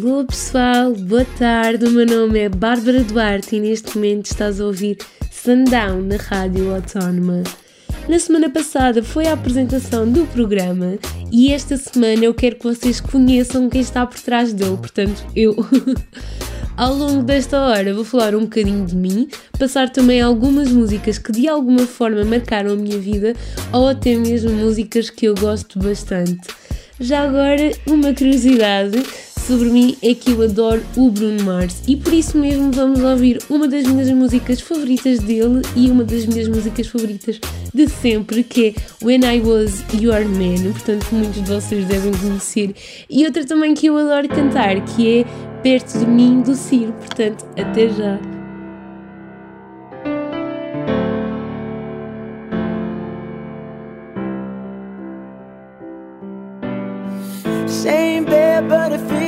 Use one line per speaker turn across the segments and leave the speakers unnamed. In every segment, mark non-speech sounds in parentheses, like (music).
Alô pessoal, boa tarde. O meu nome é Bárbara Duarte e neste momento estás a ouvir Sundown na Rádio Autónoma. Na semana passada foi a apresentação do programa e esta semana eu quero que vocês conheçam quem está por trás dele, portanto, eu. (laughs) Ao longo desta hora vou falar um bocadinho de mim, passar também algumas músicas que de alguma forma marcaram a minha vida ou até mesmo músicas que eu gosto bastante. Já agora, uma curiosidade sobre mim é que eu adoro o Bruno Mars. E por isso mesmo vamos ouvir uma das minhas músicas favoritas dele e uma das minhas músicas favoritas de sempre, que é When I Was Your Man, portanto muitos de vocês devem conhecer, e outra também que eu adoro cantar, que é Perto de mim do Ciro, portanto até já.
Same bed, but it feels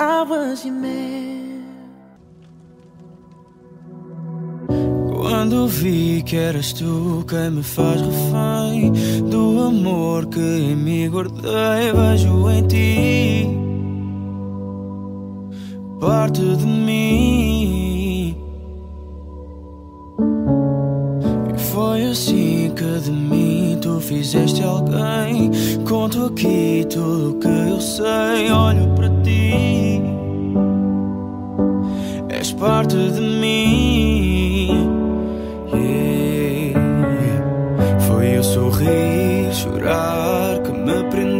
was your man.
Quando vi que eras tu quem me faz refém do amor que em mim guardei, vejo em ti parte de mim. E foi assim que de mim fizeste alguém. Conto aqui tudo o que eu sei, olho para ti. És parte de mim. Yeah. Foi o sorrir, chorar que me prendeu.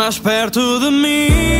Mais perto de mim,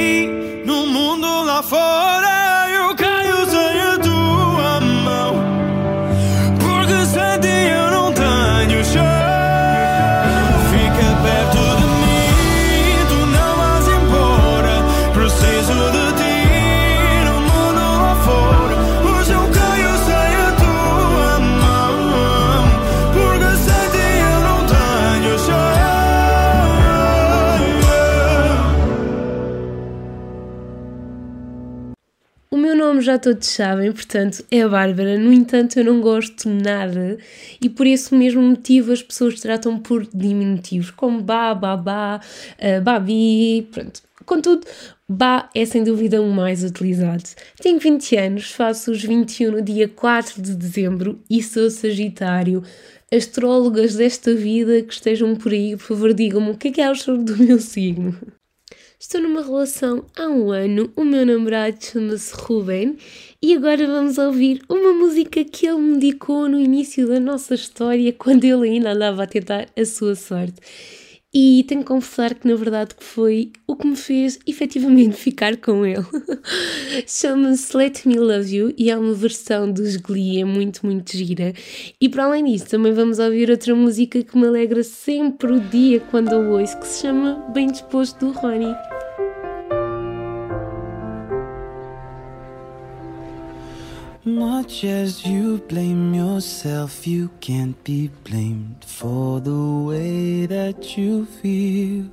já todos sabem, portanto é a Bárbara. No entanto, eu não gosto nada e por esse mesmo motivo as pessoas tratam por diminutivos, como Bá, Babá, uh, Babi, pronto. Contudo, Bá é sem dúvida o mais utilizado. Tenho 20 anos, faço os 21 no dia 4 de dezembro e sou Sagitário. Astrólogas desta vida que estejam por aí, por favor, digam-me o que é que acham do meu signo. Estou numa relação há um ano, o meu namorado chama-se Ruben e agora vamos ouvir uma música que ele me dedicou no início da nossa história, quando ele ainda andava a tentar a sua sorte. E tenho que confessar que na verdade que foi o que me fez efetivamente (laughs) ficar com ele. (laughs) Chama-se Let Me Love You e é uma versão dos Glee, é muito, muito gira. E para além disso, também vamos ouvir outra música que me alegra sempre o dia quando eu ouço, que se chama Bem Disposto do Ronnie.
Much as you blame yourself, you can't be blamed for the way that you feel.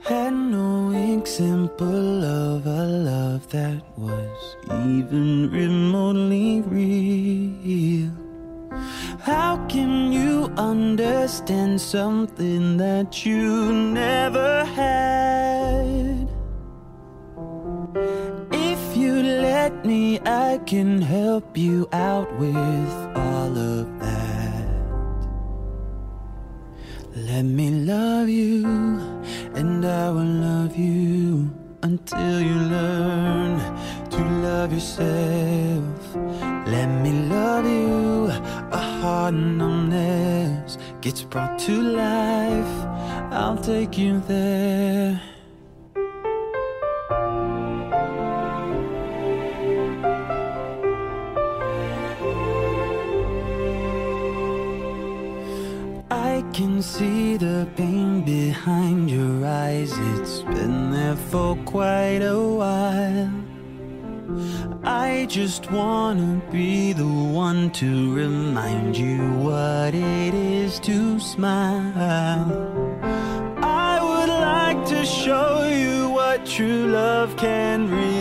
Had no example of a love that was even remotely real. How can you understand something that you never had? Let me, I can help you out with all of that. Let me love you, and I will love you until you learn to love yourself. Let me love you, a heart numbness gets brought to life. I'll take you there.
See the pain behind your eyes. It's been there for quite a while. I just wanna be the one to remind you what it is to smile. I would like to show you what true love can really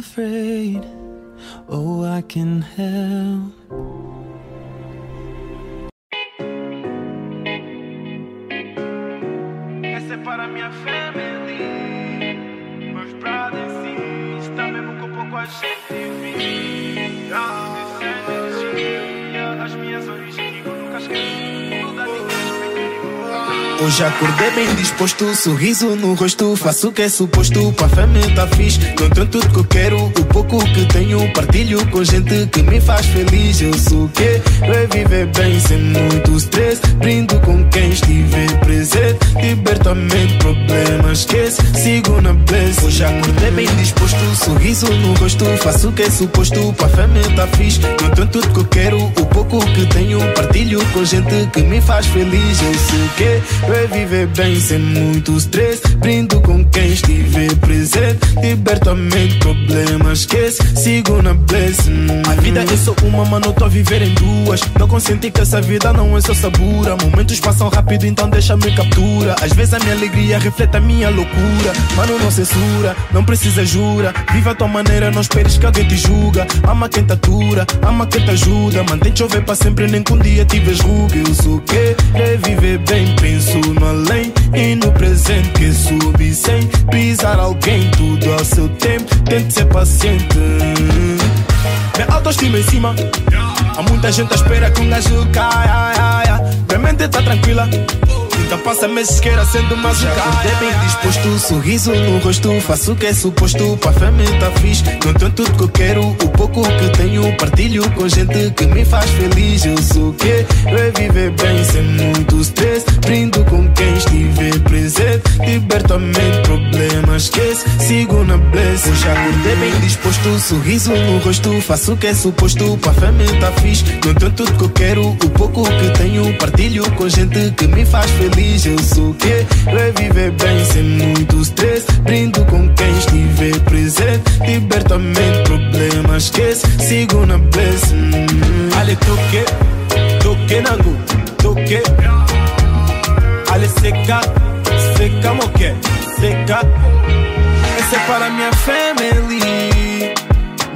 afraid. Oh, I can help. Hoje acordei bem disposto, sorriso no rosto. Faço o que é suposto, pra família tá fixe. Tenho tudo que eu quero, o pouco que tenho. Partilho com gente que me faz feliz. Eu sou o que? É viver bem sem muito stress. Brindo com quem estiver presente. Liberta a mente, problemas esquece. Sigo na bless. Hoje acordei bem disposto, sorriso no rosto. Faço o que é suposto, pra família tá fixe. Tenho tudo que eu quero, o pouco que tenho. Partilho com gente que me faz feliz. Eu sei o que é viver bem sem muito stress. Brindo com quem estiver presente. Liberta a mente, problemas esquece. Sigo na blessing. A vida é só uma, mano, tô a viver em duas. Tô consciente que essa vida não é só sabura. Momentos passam rápido, então deixa-me captura. Às vezes a minha alegria reflete a minha loucura. Mano, não censura, não precisa jura. Viva a tua maneira, não esperes que alguém te julga. Ama quem te atura, ama quem te ajuda. Mantém chover para sempre, nem que um dia tiveres ruga. Eu sou o que é viver bem, penso no além e no presente que subi sem pisar alguém. Tudo ao seu tempo, tente ser paciente. Minha autoestima em cima. Há muita gente à espera que um gajo caia. ai, ai, ai. Minha mente tá tranquila. Então passa meses queira sendo mais um cara. bem disposto, sorriso no rosto. Faço o que é suposto, pra família tá fixe. Não tenho tudo que eu quero, o pouco que tenho. Partilho com gente que me faz feliz. Eu sou o que? É viver bem sem muito stress. Brindo com quem estiver presente. Liberta a mente, problemas esquece. Sigo na bless. Hoje acordei bem disposto, sorriso no rosto. Faço o que é suposto, pra família tá fixe. Não tenho tudo que eu quero, o pouco que tenho. Partilho com gente que me faz feliz. Eu sou o que? É viver bem sem muito stress. Brindo com quem estiver presente. Liberta a mente, problemas esquece. Sigo na bless. Mm. Ale toque, toque nangu, toque. Ale seca, seca moque, seca. Essa é para minha family.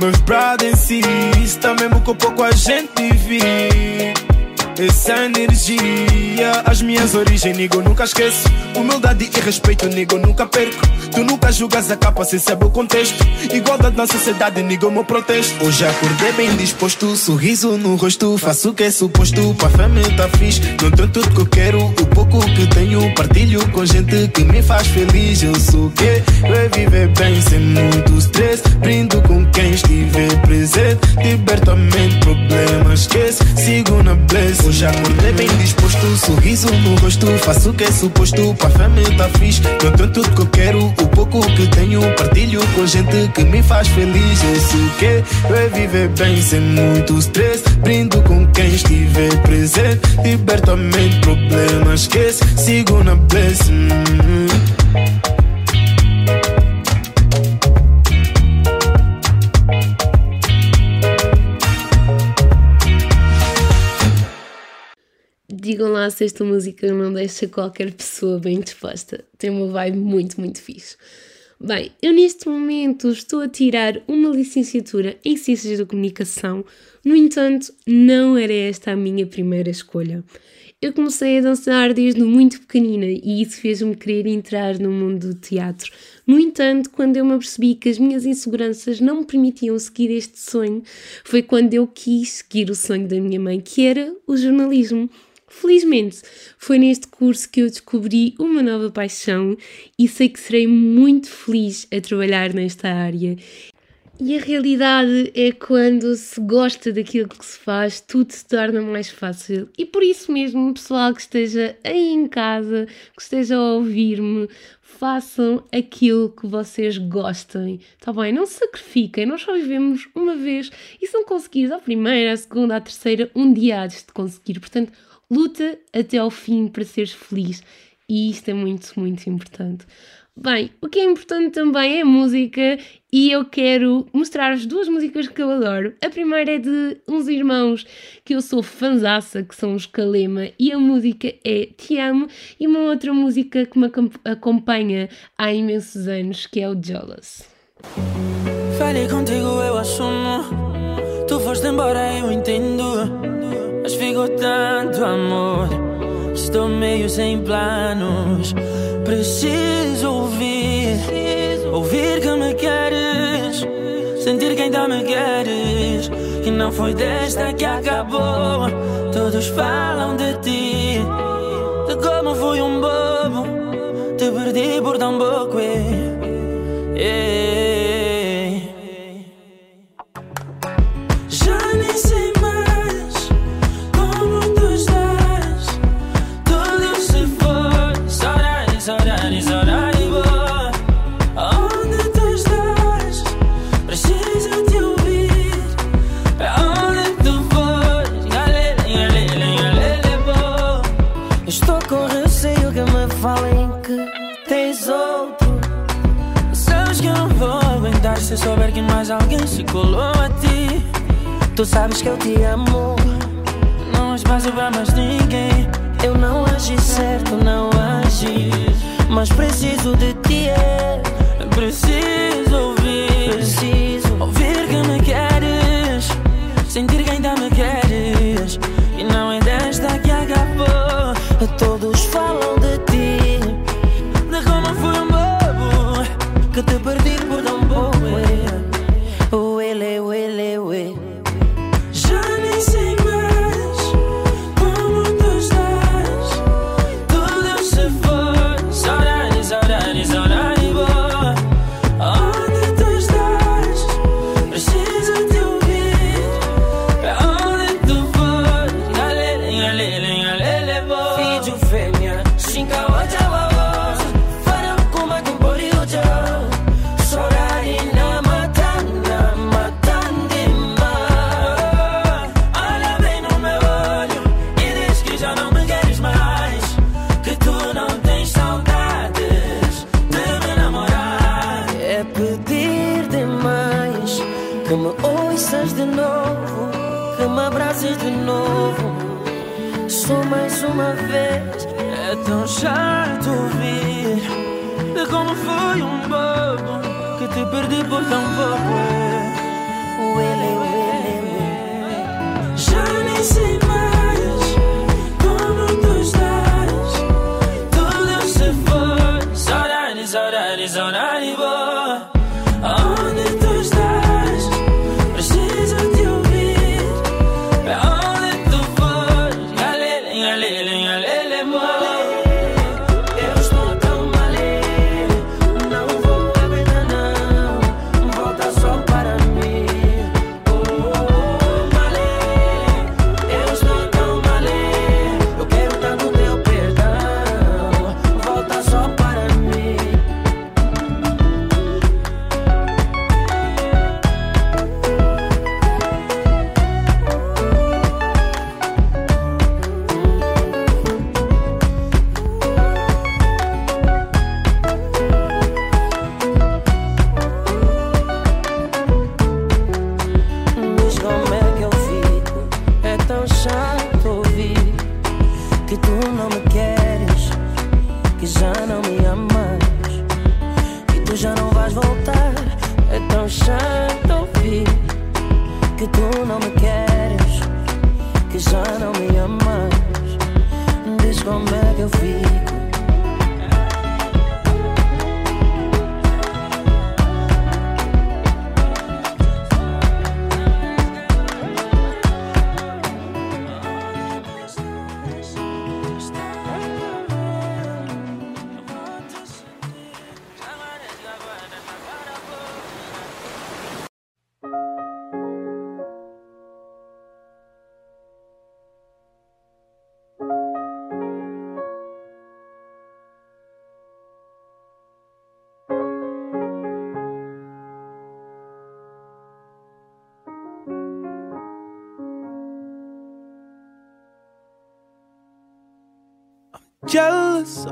Meus brothers sim, está mesmo com pouco a gente vive. Essa energia, as minhas origens, nigo, nunca esqueço. Humildade e respeito, nigo, nunca perco. Tu nunca julgas a capa sem saber o contexto. Igualdade na sociedade, nigo, meu protesto. Hoje acordei bem disposto, sorriso no rosto. Faço o que é suposto, pra família tá fixe. Não tenho tudo que eu quero, o pouco que tenho. Partilho com gente que me faz feliz. Eu sou que? É viver bem sem muito stress. Brindo com quem estiver presente. Liberta a mente, problemas esquece. Sigo na bless. Hoje acordei bem disposto, sorriso no rosto. Faço o que é suposto, pra família tá fixe. Não tenho tudo que eu quero, o pouco que tenho. Partilho com gente que me faz feliz. Eu o que? É viver bem sem muito stress. Brindo com quem estiver presente. Liberta a mente, problemas esquece. Sigo na bless.
Digam lá se esta música não deixa qualquer pessoa bem disposta. Tem uma vibe muito, muito fixe. Bem, eu neste momento estou a tirar uma licenciatura em Ciências da Comunicação, no entanto, não era esta a minha primeira escolha. Eu comecei a dançar desde muito pequenina e isso fez-me querer entrar no mundo do teatro. No entanto, quando eu me apercebi que as minhas inseguranças não me permitiam seguir este sonho, foi quando eu quis seguir o sonho da minha mãe, que era o jornalismo. Felizmente, foi neste curso que eu descobri uma nova paixão e sei que serei muito feliz a trabalhar nesta área. E a realidade é quando se gosta daquilo que se faz, tudo se torna mais fácil. E por isso mesmo, pessoal que esteja aí em casa, que esteja a ouvir-me, façam aquilo que vocês gostem, tá bem? Não se sacrifiquem, nós só vivemos uma vez e se não conseguires a primeira, a segunda, a terceira, um dia há de conseguir. Portanto, luta até ao fim para seres feliz e isto é muito, muito importante. Bem, o que é importante também é a música e eu quero mostrar-vos duas músicas que eu adoro. A primeira é de uns irmãos que eu sou fanzaça, que são os Kalema, e a música é Te Amo, e uma outra música que me acompanha há imensos anos, que é o Jealous.
Falei contigo, eu assumo. Tu foste embora, eu entendo. Mas ficou tanto amor. Estou meio sem planos. Preciso ouvir, ouvir que me queres, sentir que ainda me queres. Que não foi desta que acabou. Todos falam de ti, de como fui um bobo. Te perdi por tão pouco. eh, se souber que mais alguém se colou a ti.
Tu sabes que eu te amo.
Não há espaço pra mais ninguém.
Eu não agi certo, não agi. Mas preciso de ti, é.
Preciso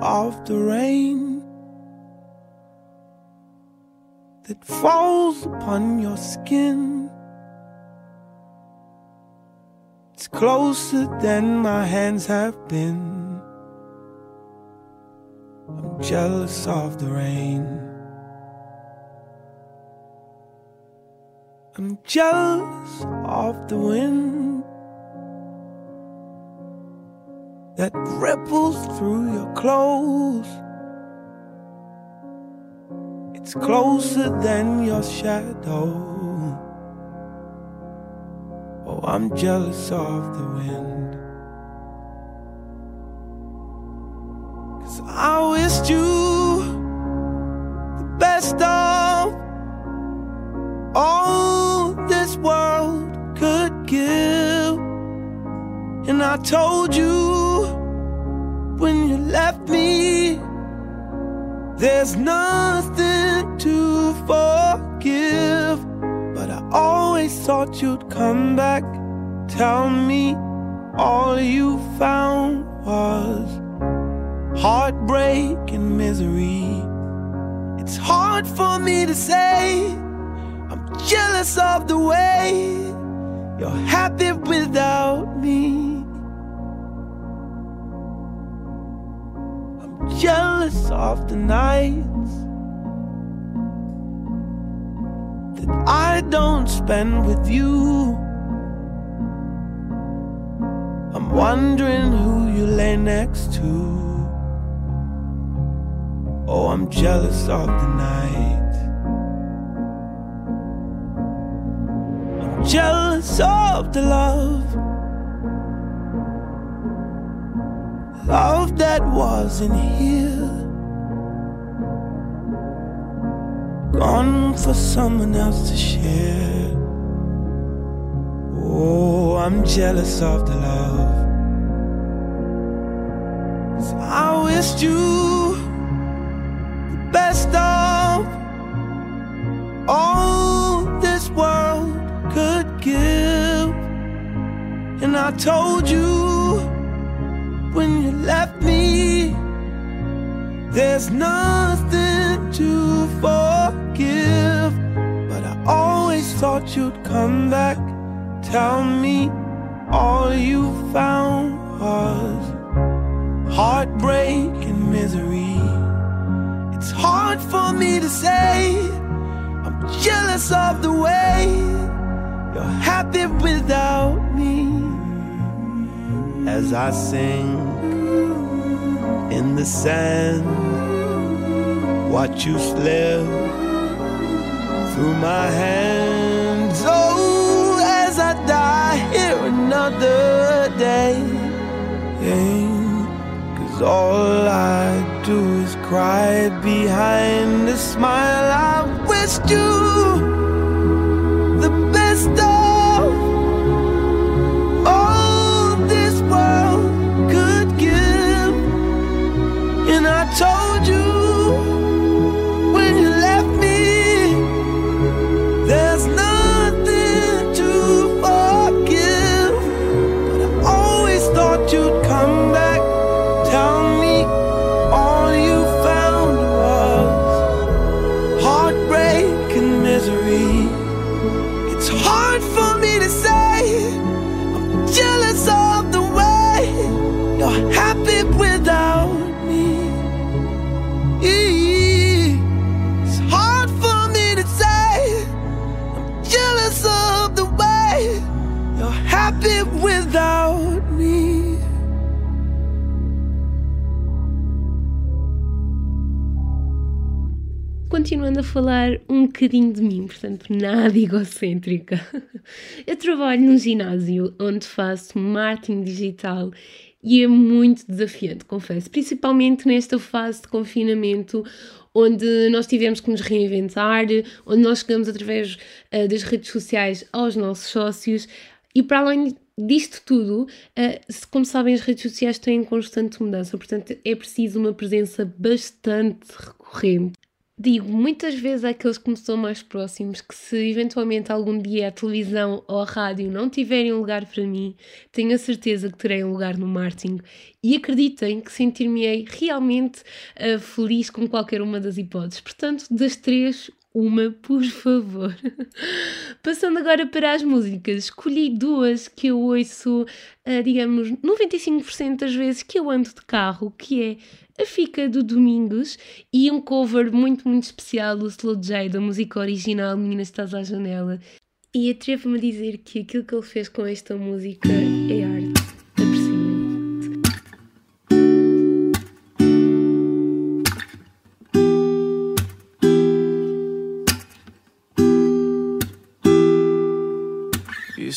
of the rain that falls upon your skin. It's closer than my hands have been. I'm jealous of the rain. I'm jealous of the wind that ripples through your clothes. It's closer than your shadow. Oh, I'm jealous of the wind. Cause I wished you the best of all this world could give. And I told you when you left me, there's nothing to forgive. But I always thought you'd come back. Tell me all you found was heartbreak and misery. It's hard for me to say. I'm jealous of the way you're happy without me. Jealous of the nights that I don't spend with you. I'm wondering who you lay next to. Oh, I'm jealous of the night. I'm jealous of the love. Love that wasn't here. Gone for someone else to share. Oh, I'm jealous of the love. 'Cause I wished you the best of all this world could give. And I told you left me, there's nothing to forgive. But I always thought you'd come back. Tell me all you found was heartbreak and misery. It's hard for me to say. I'm jealous of the way you're happy without me. As I sing in the sand, watch you slip through my hands. Oh, as I die here another day. Cause all I do is cry behind a smile. I wished you
Continuando a falar um bocadinho de mim, portanto, nada (laughs) egocêntrica. Eu trabalho num ginásio onde faço marketing digital e é muito desafiante, confesso, principalmente nesta fase de confinamento onde nós tivemos que nos reinventar, onde nós chegamos através uh, das redes sociais aos nossos sócios e para além disto tudo, uh, como sabem, as redes sociais têm constante mudança, portanto é preciso uma presença bastante recorrente. Digo muitas vezes àqueles que me são mais próximos que se eventualmente algum dia a televisão ou a rádio não tiverem um lugar para mim, tenho a certeza que terei um lugar no marketing e acreditem que sentir-me-ei realmente uh, feliz com qualquer uma das hipóteses. Portanto, das três, uma, por favor. (laughs) Passando agora para as músicas, escolhi duas que eu ouço, uh, digamos, 95% das vezes que eu ando de carro, que é a Fica do Domingos e um cover muito, muito especial do Slow J, da música original Menina Estás à Janela. E atrevo-me a dizer que aquilo que ele fez com esta música é arte.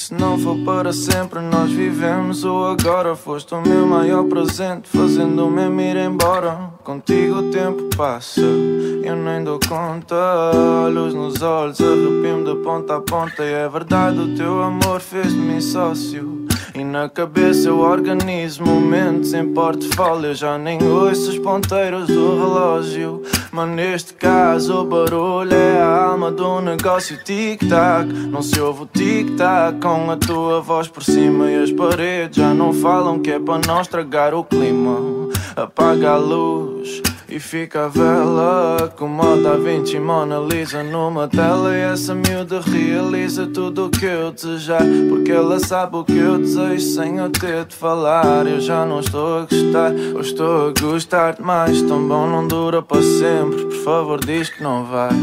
Se não for para sempre, nós vivemos. Ou agora foste o meu maior presente, fazendo-me ir embora. Contigo o tempo passa, eu nem dou conta. Olhos nos olhos, arrepio-me de ponta a ponta. E é verdade, o teu amor fez-me sócio. E na cabeça eu organizo momentos em portfólio. Já nem ouço os ponteiros do relógio. Mas neste caso o barulho é a alma do negócio tic-tac. Não se ouve o tic-tac com a tua voz por cima e as paredes já não falam que é para não estragar o clima. Apaga a luz. E fica a vela como a Da Vinci Mona Lisa numa tela. E essa miúda realiza tudo o que eu desejar Porque ela sabe o que eu desejo sem eu ter de falar. Eu já não estou a gostar, ou estou a gostar demais. Tão bom não dura para sempre Por favor diz que não vais,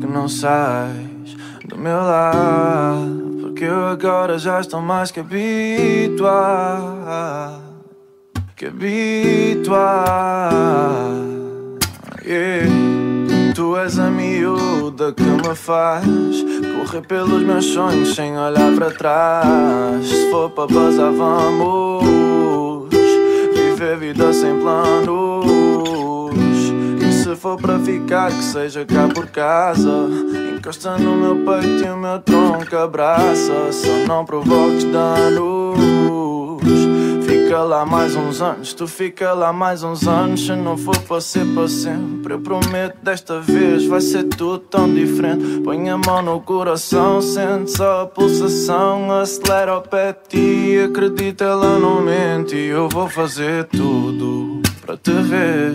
que não sais do meu lado Porque eu agora já estou mais que habituado que habituar. Yeah. Tu és a miúda que me faz correr pelos meus sonhos sem olhar para trás. Se for para bazar, vamos viver vida sem planos. E se for para ficar, que seja cá por casa. Encosta no meu peito e o meu tronco abraça. Só não provoques danos. Fica lá mais uns anos, tu fica lá mais uns anos. Se não for para ser para sempre, eu prometo desta vez vai ser tudo tão diferente. Põe a mão no coração, sente só a pulsação. Acelera o pé ti, acredita, ela não mente. E eu vou fazer tudo para te ver.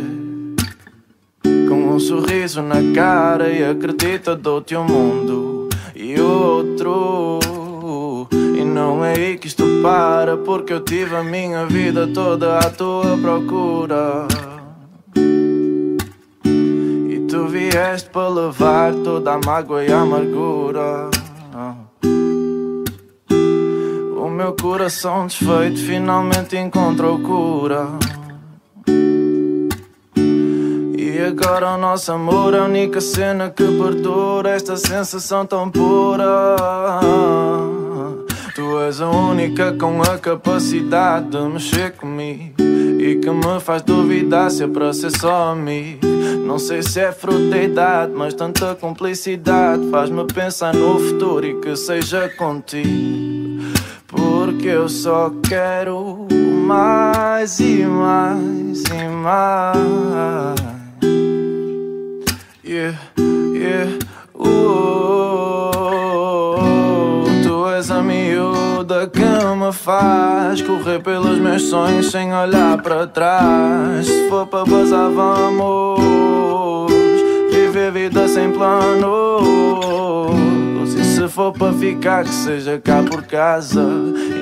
Com um sorriso na cara e acredita, dou-te um mundo e outro. Não é aí que isto para, porque eu tive a minha vida toda à tua procura. E tu vieste para levar toda a mágoa e a amargura. O meu coração desfeito finalmente encontrou cura. E agora o nosso amor é a única cena que perdura esta sensação tão pura. És a única com a capacidade de mexer comigo e que me faz duvidar se é para ser só amigo. Não sei se é fruto da idade, mas tanta cumplicidade faz-me pensar no futuro e que seja contigo. Porque eu só quero mais e mais e mais. Yeah, yeah, uh, que me faz correr pelos meus sonhos sem olhar para trás. Se for para bazar, vamos viver vida sem planos. E se for para ficar, que seja cá por casa.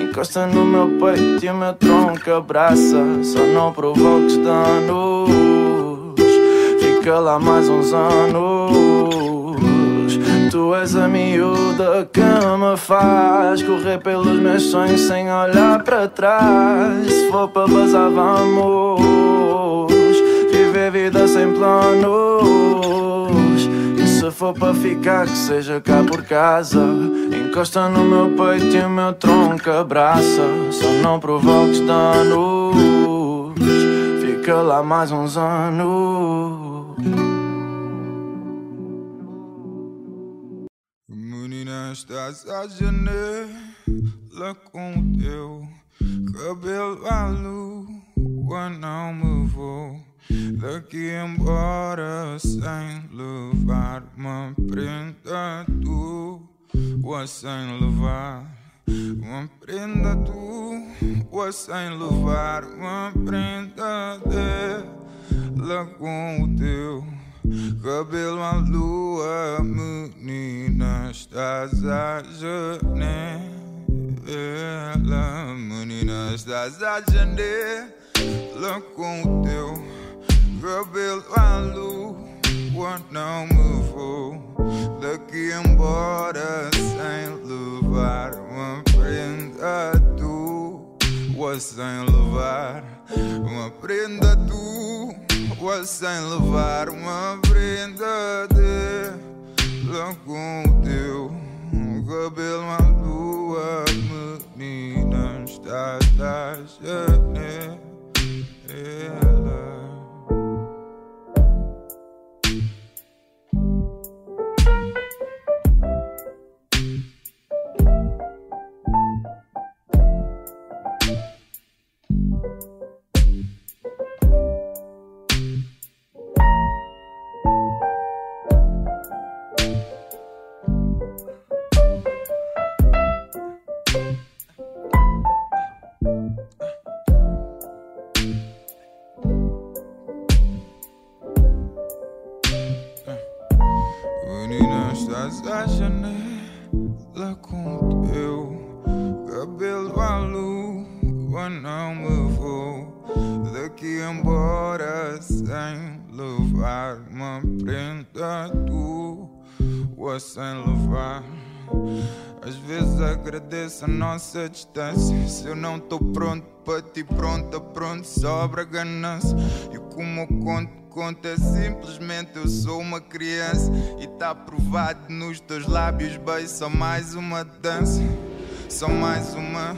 Encosta no meu peito e o meu tronco abraça. Só não provoques danos. Fica lá mais uns anos. Tu és a miúda que me faz correr pelos meus sonhos sem olhar para trás. Se for para bazar, vamos viver vida sem planos. E se for para ficar, que seja cá por casa. Encosta no meu peito e o meu tronco abraça. Só não provoques danos. Fica lá mais uns anos. Estás à janela com o teu cabelo à lua. Não me vou
Daqui embora sem levar uma prenda tua sem levar uma prenda tua sem levar uma prenda dela com o teu cabelo à lua menina estás a janela menina estás a janela com o teu cabelo à lua não me vou daqui embora sem levar uma prenda tua. Sem levar uma prenda tua sem levar uma prenda dela com o teu. Cabelo à lua menina estás a janela Menina, agradeço a nossa distância. Se eu não tô pronto para ti, pronta, pronto, sobra ganância. E como eu conto, conto é simplesmente eu sou uma criança. E tá provado nos teus lábios, beijo, só mais uma dança. Só mais uma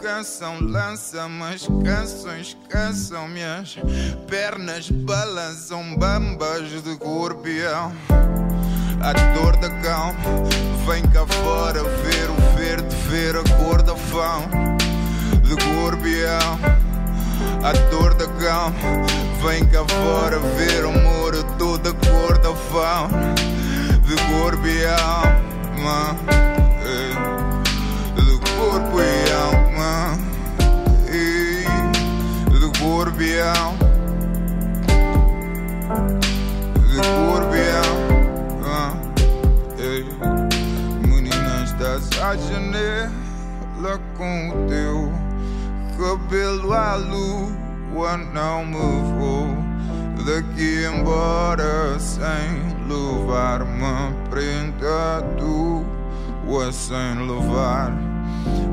canção lança, mas canções cansam minhas pernas balançam bambas de corpião. A dor da calma vem cá fora ver o ver a cor da fão de corpião. A dor da calma vem cá fora ver o muro toda cor da fão de corpião. Man, eh, de corpo e alma, eh, de corpo janela com o teu cabelo à lua. Não me vou daqui embora sem levar uma prenda tua, sem levar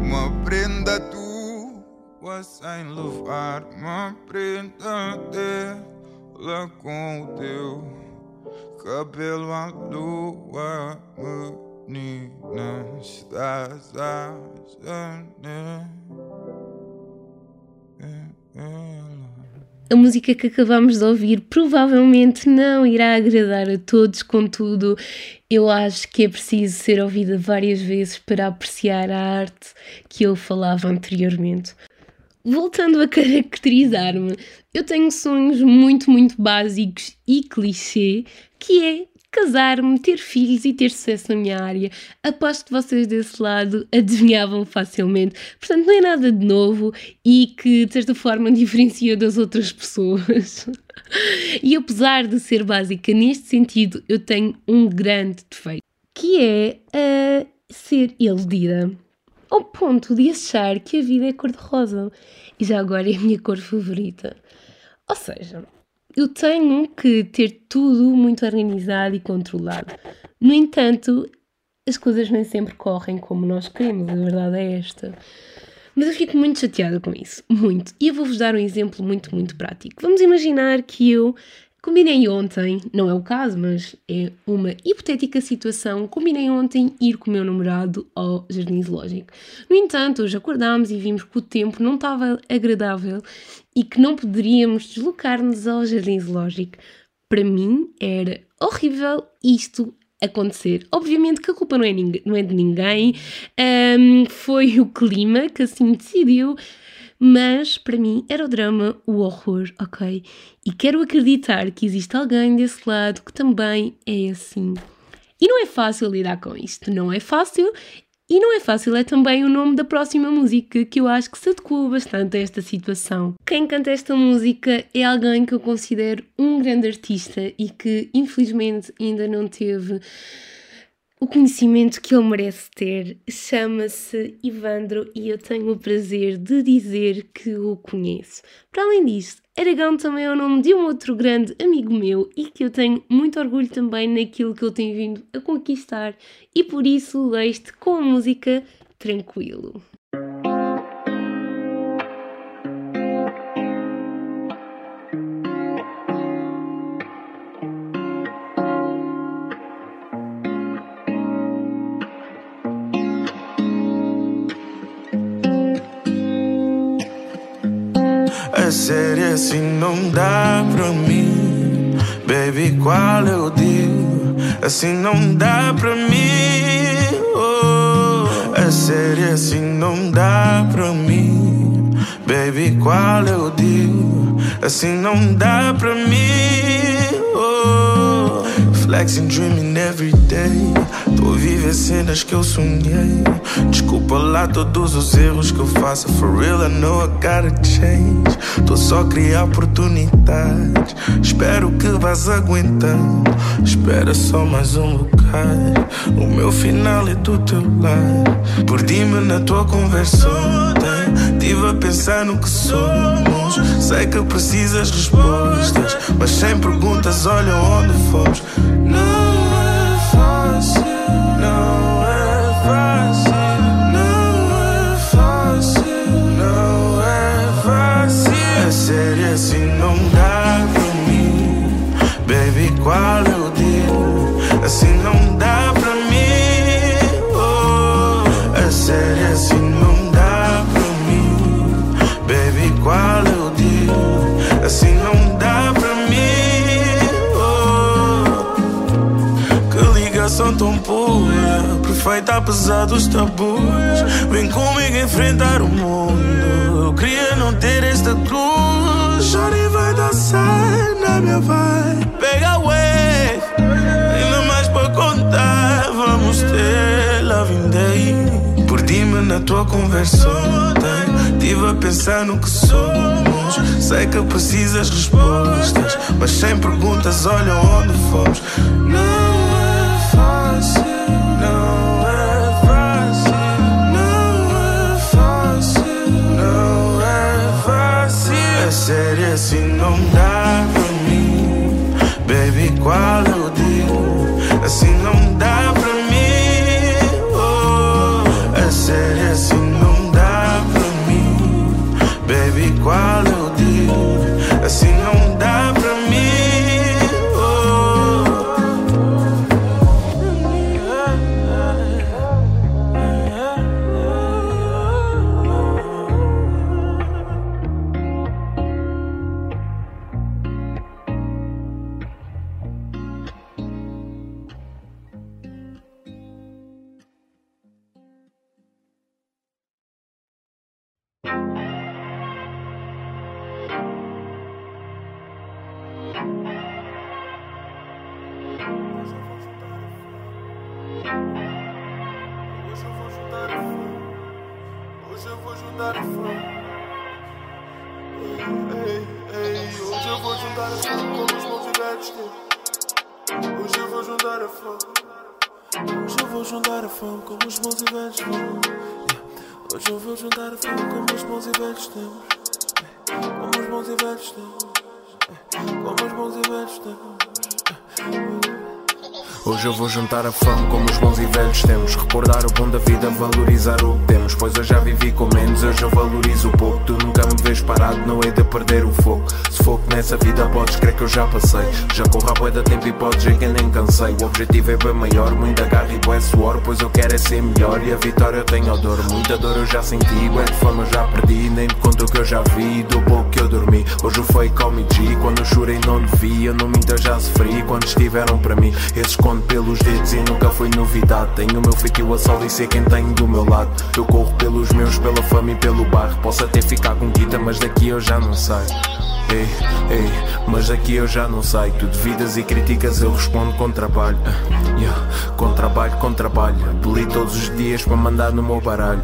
uma prenda tua, sem levar uma prenda dela com o teu cabelo à lua, menina, janela.
A música que acabamos de ouvir provavelmente não irá agradar a todos, contudo, eu acho que é preciso ser ouvida várias vezes para apreciar a arte que eu falava anteriormente. Voltando a caracterizar-me, eu tenho sonhos muito, muito básicos e clichê, que é casar-me, ter filhos e ter sucesso na minha área. Aposto que vocês desse lado (laughs) adivinhavam facilmente. Portanto, não é nada de novo e que, de certa forma, (laughs) diferencia das outras pessoas. (laughs) e apesar de ser básica neste sentido, eu tenho um grande defeito, que é a ser iludida. Ao ponto de achar que a vida é cor-de-rosa. E já agora é a minha cor favorita. Ou seja, eu tenho que ter tudo muito organizado e controlado. No entanto, as coisas nem sempre correm como nós queremos, a verdade é esta. Mas eu fico muito chateada com isso, muito. E eu vou-vos dar um exemplo muito, muito prático. Vamos imaginar que eu combinei ontem, não é o caso, mas é uma hipotética situação, combinei ontem ir com o meu namorado ao Jardim Zoológico. No entanto, hoje acordámos e vimos que o tempo não estava agradável e que não poderíamos deslocar-nos ao Jardim Zoológico. Para mim era horrível isto acontecer. Obviamente que a culpa não é, não é de ninguém, um, foi o clima que assim decidiu, Mas para mim era o drama, o horror, ok? E quero acreditar que existe alguém desse lado que também é assim. E não é fácil lidar com isto, não é fácil. E não é fácil é também o nome da próxima música que eu acho que se adequa bastante a esta situação. Quem canta esta música é alguém que eu considero um grande artista e que infelizmente ainda não teve o conhecimento que ele merece ter. Chama-se Ivandro e eu tenho o prazer de dizer que o conheço. Para além disso, Aragão também é o nome de um outro grande amigo meu e que eu tenho muito orgulho também naquilo que ele tem vindo a conquistar e por isso leio-te com a música Tranquilo.
É assim não dá pra mim Baby, qual é o deal? Assim não dá pra mim oh. É sério assim não dá pra mim Baby, qual é o deal? Assim não dá pra mim oh. Flexing, dreaming every day. Tô viver cenas que eu sonhei. Desculpa lá todos os erros que eu faço For real, I know I gotta change. Tô só criar oportunidades. Espero que vás aguentando. Espera só mais um bocado O meu final é do teu lado. Perdi-me na tua conversa ontem Tive a pensar no que somos. Sei que precisas respostas Mas sem perguntas olha onde fomos qual é o deal? Assim não Ligação tão pura Perfeita apesar dos tabus. Vem comigo enfrentar o mundo. Eu queria não ter esta cruz. Shorty vai dançar na minha vibe Pega wave Ainda mais para contar. Vamos ter loving day Perdi-me na tua conversa ontem Tive a pensar no que somos. Sei que precisas respostas Mas sem perguntas olha onde fomos
já passei. Já corro a bué da tempo e podes ver que nem cansei. O objetivo é bem maior, muita garra e bué suor Pois eu quero é ser melhor. E a vitória eu tenho a dor. Muita dor eu já senti, bué de fome eu já perdi. Nem me conto o que eu já vi, do pouco dormi Hoje o fake come G, quando eu chorei não devia Não minta, já sofri, quando estiveram para mim contos conto pelos dedos e nunca foi novidade. Tenho o meu feitio a sol e sei quem tenho do meu lado. Eu corro pelos meus, pela fama e pelo bairro. Posso até ficar com guita, mas daqui eu já não sei. Ei, ei, mas daqui eu já não sei. Tu devidas e críticas, eu respondo com trabalho. Ah, yeah, com trabalho, com trabalho. Beli todos os dias para mandar no meu baralho.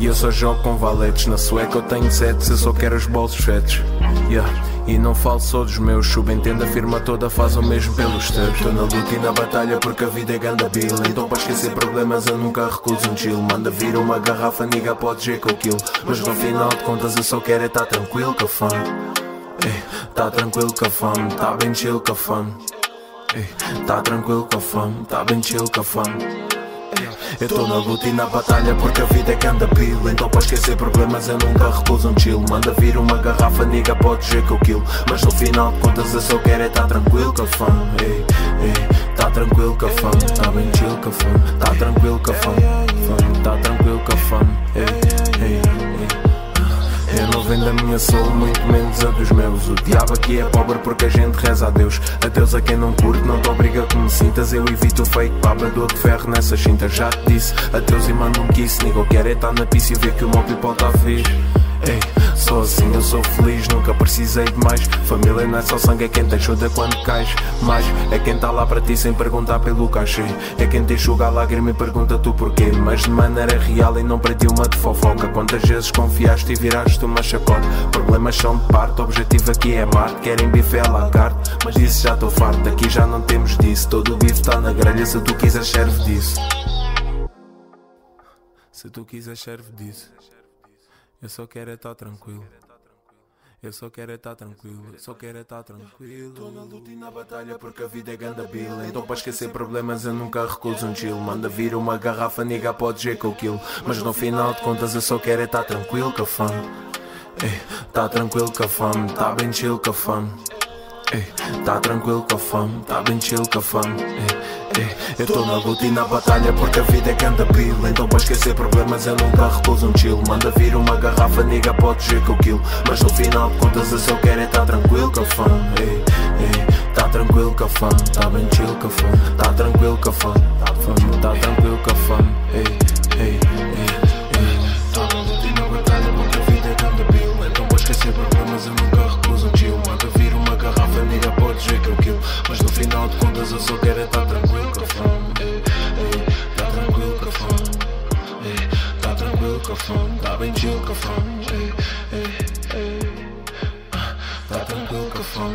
E eu só jogo com valetes. Na sueca eu tenho sete, eu só quero os bolsos fetos. Yeah. E não falo só dos meus, subentendo a firma toda faz o mesmo pelos teus. Estou na luta e na batalha porque a vida é ganda bila. Então para esquecer problemas eu nunca recuso um chill. Manda vir uma garrafa, niga pode ser que eu. Mas no final de contas eu só quero é estar tranquilo com a fã. Ei, tá tranquilo com a fã, tá bem chill com a fã. Ei, tá tranquilo com a fã, tá bem chill com a fã. Eu tô na luta e na batalha porque a vida é que anda pila Então para esquecer problemas eu nunca recuso um chill Manda vir uma garrafa, niga, pode dizer que eu kill. Mas no final de contas eu só quero é tá tranquilo fã. Ei, ei, Tá tranquilo fã, tá bem chill fã. Tá tranquilo fã. Tá tranquilo com a fã. Ei, ei, ei. Eu não vendo a minha soul, muito menos a dos meus. O diabo aqui é pobre porque a gente reza a Deus. A Deus a quem não curte, não te obriga que me sintas. Eu evito o fake baba, dou de ferro nessa cinta. Já te disse, a Deus e mando um kiss. Nigo quer é estar na pista e ver que o meu people tá fixe. Ei, só assim eu sou feliz, nunca precisei de mais. Família não é só sangue, é quem te ajuda quando cais. Mais é quem tá lá para ti sem perguntar pelo cachê. É quem te enxuga a lágrima e pergunta tu porquê. Mas de maneira real e não para ti uma de fofoca. Quantas vezes confiaste e viraste uma chacota? Problemas são de parte, o objetivo aqui é Marte. Querem bife à la carte, mas disse já estou farto. Aqui já não temos disso. Todo o bife tá na grelha, se tu quiseres serve disso. Se tu quiseres serve disso. Eu só quero é estar tranquilo. Eu só quero é estar tranquilo, eu só quero é estar tranquilo. Tô na luta e na batalha porque a vida é ganda bila. Então para esquecer problemas eu nunca recuso um chill. Manda vir uma garrafa, niga, pode dizer que eu kill. Mas no final de contas eu só quero é estar tranquilo com a fã. Ei, tá tranquilo com a fã, tá bem chill com a fã. Ei, tá tranquilo com a fã, tá bem chill com a fã. Ei, ei, tô na luta e na batalha porque a vida é ganda bila. Então para esquecer problemas eu nunca recuso um chill. Manda vir uma garrafa, niga, pode dizer que eu kill. Mas no final de contas eu só quero é estar tranquilo com a fã. Ei, ei, tá tranquilo com a fã, tá bem chill com a fã. Tá tranquilo com a fã, fã, tá tranquilo com a fã. Ei, ei, ei, ei. Contas eu só quero é estar tranquilo com a fã. Ei, tá tranquilo com a fã. Ei, tá tranquilo com a fã, tá bem chill com a fã. Ei. Ah, Tá tranquilo com a fã.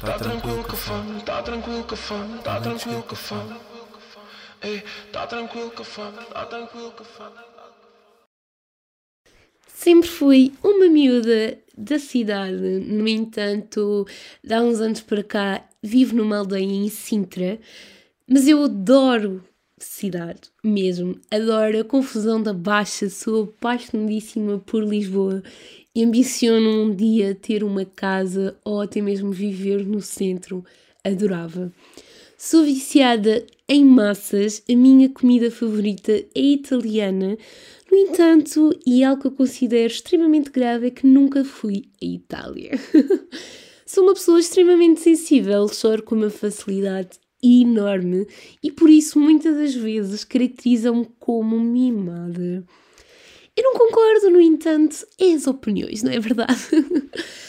Tá tranquilo com a fã, tá tranquilo com a fã, tá tranquilo com a fã. Ei, tá tranquilo com a fã, tá tranquilo com a fã.
Sempre fui uma miúda da cidade, no entanto, de há uns anos para cá vivo numa aldeia em Sintra, mas eu adoro cidade mesmo, adoro a confusão da Baixa, sou apaixonadíssima por Lisboa e ambiciono um dia ter uma casa ou até mesmo viver no centro, adorava. Sou viciada em massas, a minha comida favorita é italiana. No entanto, e algo que eu considero extremamente grave é que nunca fui à Itália. (laughs) Sou uma pessoa extremamente sensível, choro com uma facilidade enorme e por isso muitas das vezes caracterizam-me como mimada. Eu não concordo, no entanto, é as opiniões, não é verdade?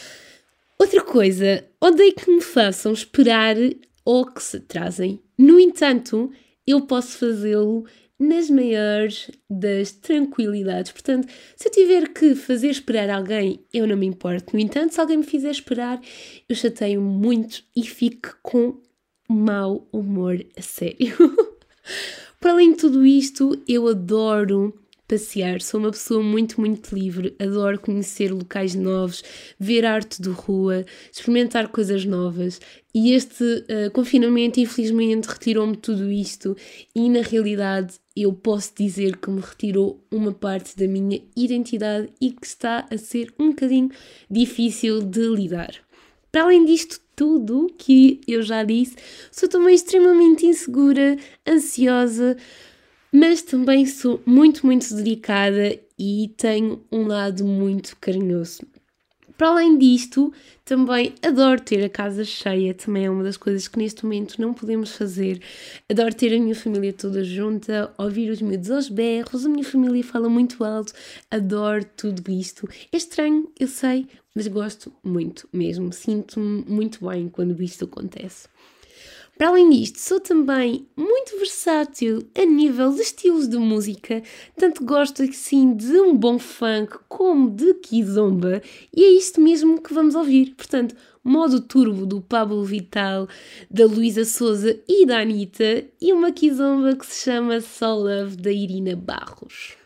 (laughs) Outra coisa, odeio que me façam esperar ou que se atrasem. No entanto, eu posso fazê-lo nas maiores das tranquilidades. Portanto, se eu tiver que fazer esperar alguém, eu não me importo. No entanto, se alguém me fizer esperar, eu chateio muito e fico com mau humor a sério. (laughs) Para além de tudo isto, eu adoro passear, sou uma pessoa muito, muito livre, adoro conhecer locais novos, ver arte de rua, experimentar coisas novas. E este uh, confinamento, infelizmente, retirou-me tudo isto, e na realidade eu posso dizer que me retirou uma parte da minha identidade e que está a ser um bocadinho difícil de lidar. Para além disto tudo que eu já disse, sou também extremamente insegura, ansiosa, mas também sou muito, muito dedicada e tenho um lado muito carinhoso. Para além disto, também adoro ter a casa cheia, também é uma das coisas que neste momento não podemos fazer. Adoro ter a minha família toda junta, ouvir os miúdos aos berros, a minha família fala muito alto, adoro tudo isto. É estranho, eu sei, mas gosto muito mesmo, sinto-me muito bem quando isto acontece. Para além disto, sou também muito versátil a nível de estilos de música, tanto gosto assim de um bom funk como de kizomba, e é isto mesmo que vamos ouvir. Portanto, modo turbo do Pablo Vital, da Luísa Souza e da Anitta, e uma kizomba que se chama Soul Love da Irina Barros.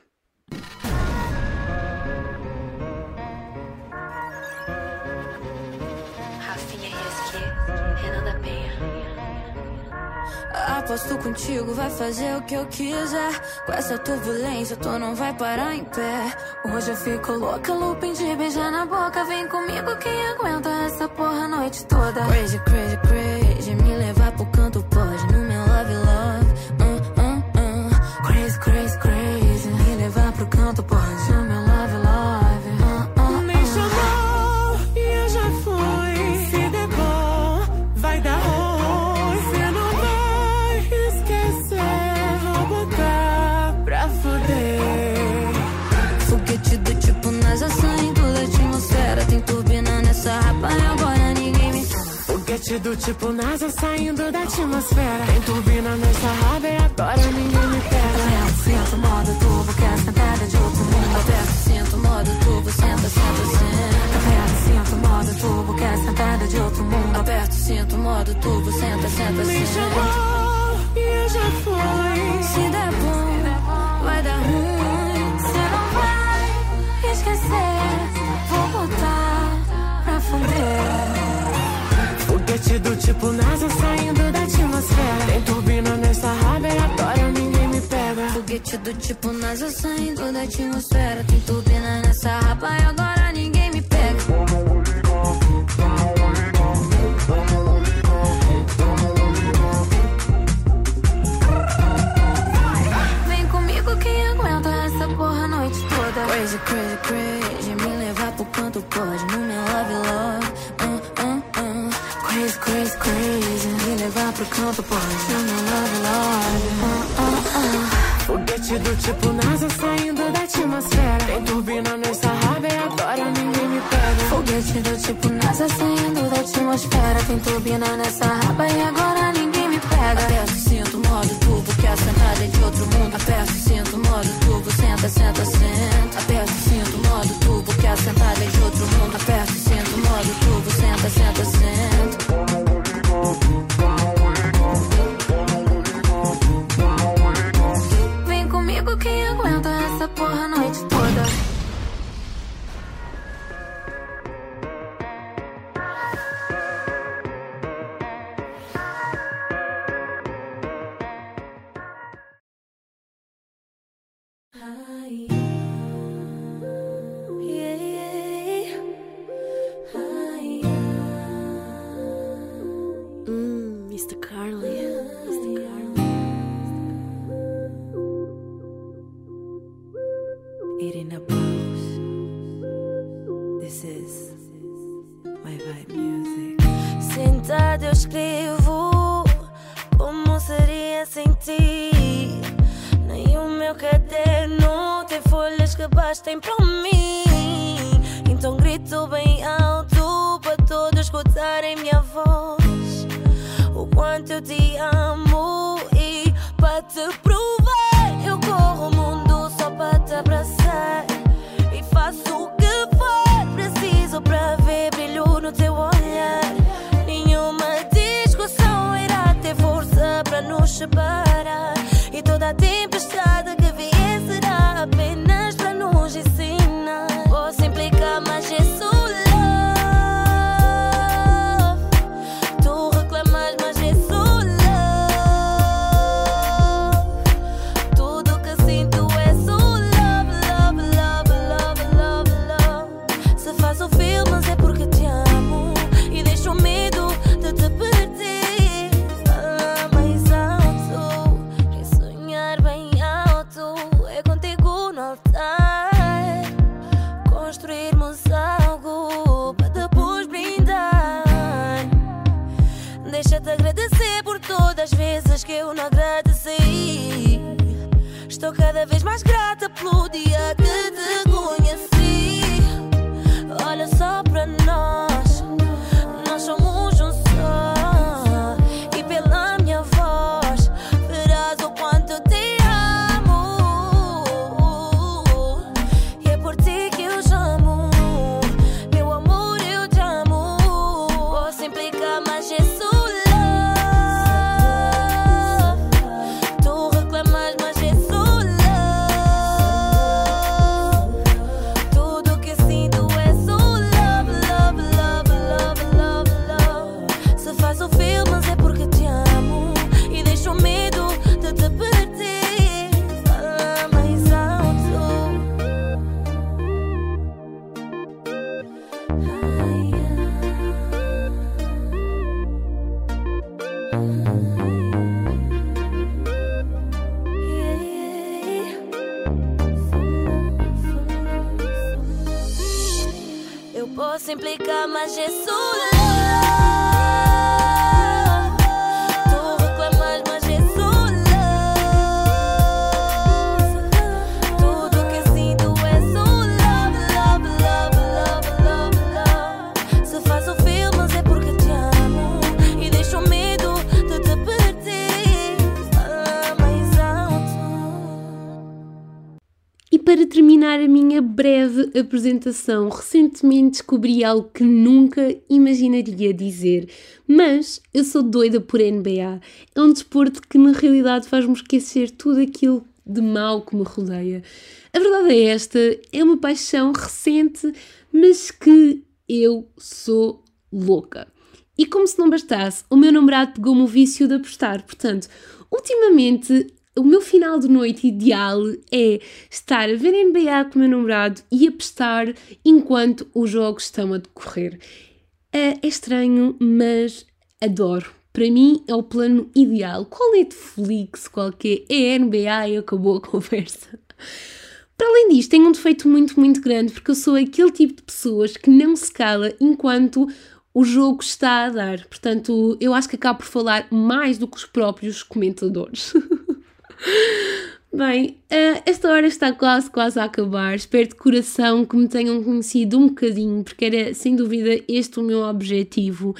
Aposto contigo, vai fazer o que eu quiser. Com essa turbulência, tu não vai parar em pé. Hoje eu fico louca, looping de beijar na boca. Vem comigo, quem aguenta essa porra a noite toda. Crazy, crazy, crazy. Me levar pro canto pode. No Foguete do tipo NASA saindo da atmosfera. Tem turbina nessa
raba e agora ninguém me pega.
Aperta, sinto modo turbo, quer sentada de outro mundo. Aperta, sinto modo turbo, senta, senta, senta. Aperta, sinto modo turbo, quer sentada de outro mundo. Aperta, sinto modo turbo, senta, senta,
Me
senta.
chamou e eu já fui.
Se der bom, vai dar ruim. Cê não vai esquecer. Vou botar pra fuder.
Foguete do tipo NASA saindo da atmosfera. Tem turbina nessa raba e agora ninguém me pega.
Foguete do tipo NASA saindo da atmosfera. Tem turbina nessa rapa e agora ninguém me pega. Vem comigo quem aguenta essa porra a noite toda. Crazy, crazy, crazy. Me levar pro canto pode. Pro canto pode. No meu love.
Foguete do tipo NASA saindo da atmosfera. Tem turbina nessa raba e agora ninguém me pega.
Foguete do tipo NASA saindo da atmosfera. Tem turbina nessa raba e agora que
bastem para
terminar a minha breve apresentação, recentemente descobri algo que nunca imaginaria dizer, mas eu sou doida por NBA. É um desporto que na realidade faz-me esquecer tudo aquilo de mal que me rodeia. A verdade é esta, é uma paixão recente, mas que eu sou louca. E como se não bastasse, o meu namorado pegou-me o vício de apostar. Portanto, ultimamente, o meu final de noite ideal é estar a ver NBA com o meu namorado e apostar enquanto os jogos estão a decorrer. É é estranho, mas adoro. Para mim é o plano ideal. Qual Netflix qualquer é NBA e acabou a (laughs) conversa. Para além disto, tenho um defeito muito, muito grande, porque eu sou aquele tipo de pessoas que não se cala enquanto o jogo está a dar. Portanto, eu acho que acabo por falar mais do que os próprios comentadores. (laughs) Bem, esta hora está quase, quase a acabar. Espero de coração que me tenham conhecido um bocadinho, porque era sem dúvida este o meu objetivo.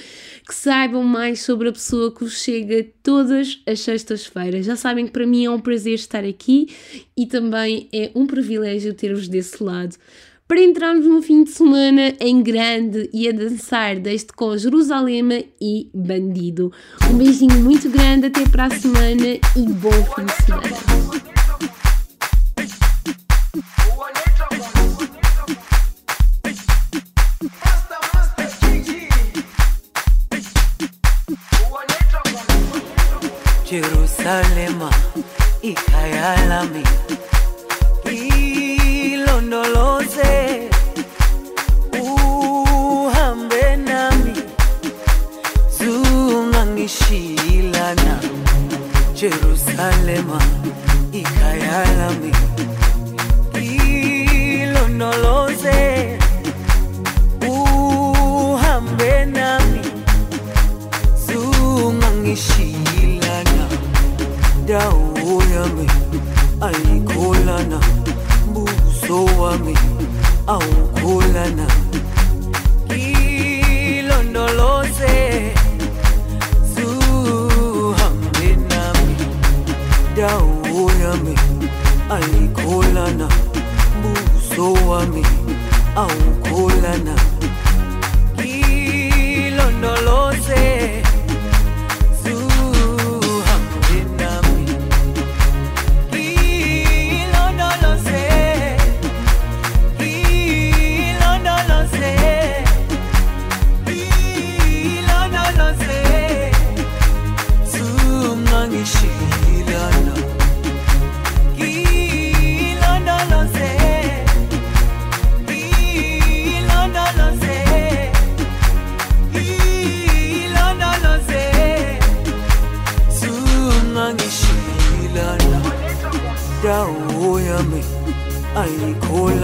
Que saibam mais sobre a pessoa que vos chega todas as sextas-feiras. Já sabem que para mim é um prazer estar aqui e também é um privilégio ter-vos desse lado. Para entrarmos no fim de semana em grande e a dançar deste com Jerusalema e Bandido. Um beijinho muito grande, até para a semana e bom fim de semana.
Jerusalema ikhaya lami zungangishilana Jerusalema ikhaya lami ilondoloze uhambe nami zungangishilana dawo yami ayikholana buso wami awukholana ayikholana buso wami awukholana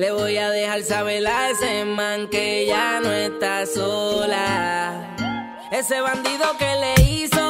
Le voy a dejar saber a ese man que ya no está sola. Ese bandido que le hizo,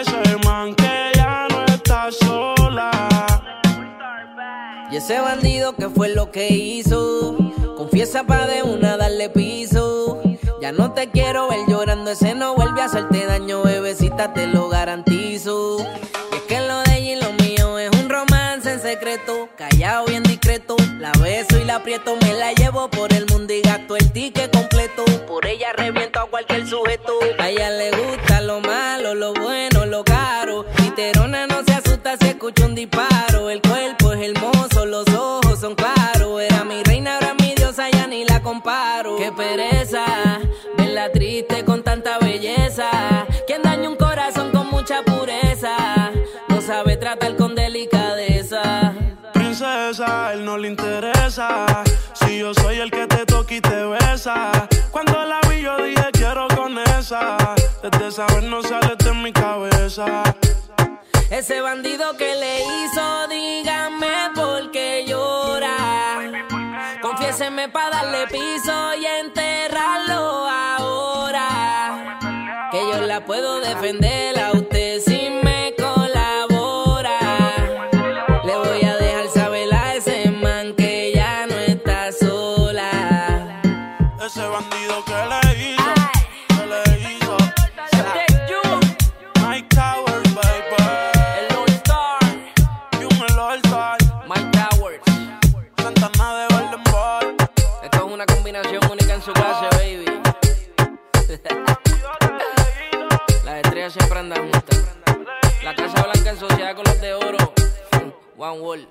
ese man que ya no está sola.
Y ese bandido que fue lo que hizo. Confiesa pa' de una darle piso. Ya no te quiero ver llorando, ese no vuelve a hacerte daño, bebecita, te lo garantizo. Me la llevo por el mundo y gasto el ticket completo. Por ella reviento a cualquier sujeto. A ella le gusta lo malo, lo bueno, lo caro. Literona no se asusta si escucha un disparo. El cuerpo es hermoso, los ojos son claros. Era mi reina, ahora mi diosa, ya ni la comparo. Qué pereza, verla triste con tanta belleza. Quien daña un corazón con mucha pureza, no sabe tratar con delicadeza.
princesa, él no le interesa. Si yo soy el que te toca y te besa. Cuando la vi, yo dije quiero con esa. Desde esa vez no sale de mi cabeza.
Ese bandido que le hizo, dígame por qué llora. Confiéseme para darle piso y enterrarlo ahora. Que yo la puedo defender con los de oro. One Wall.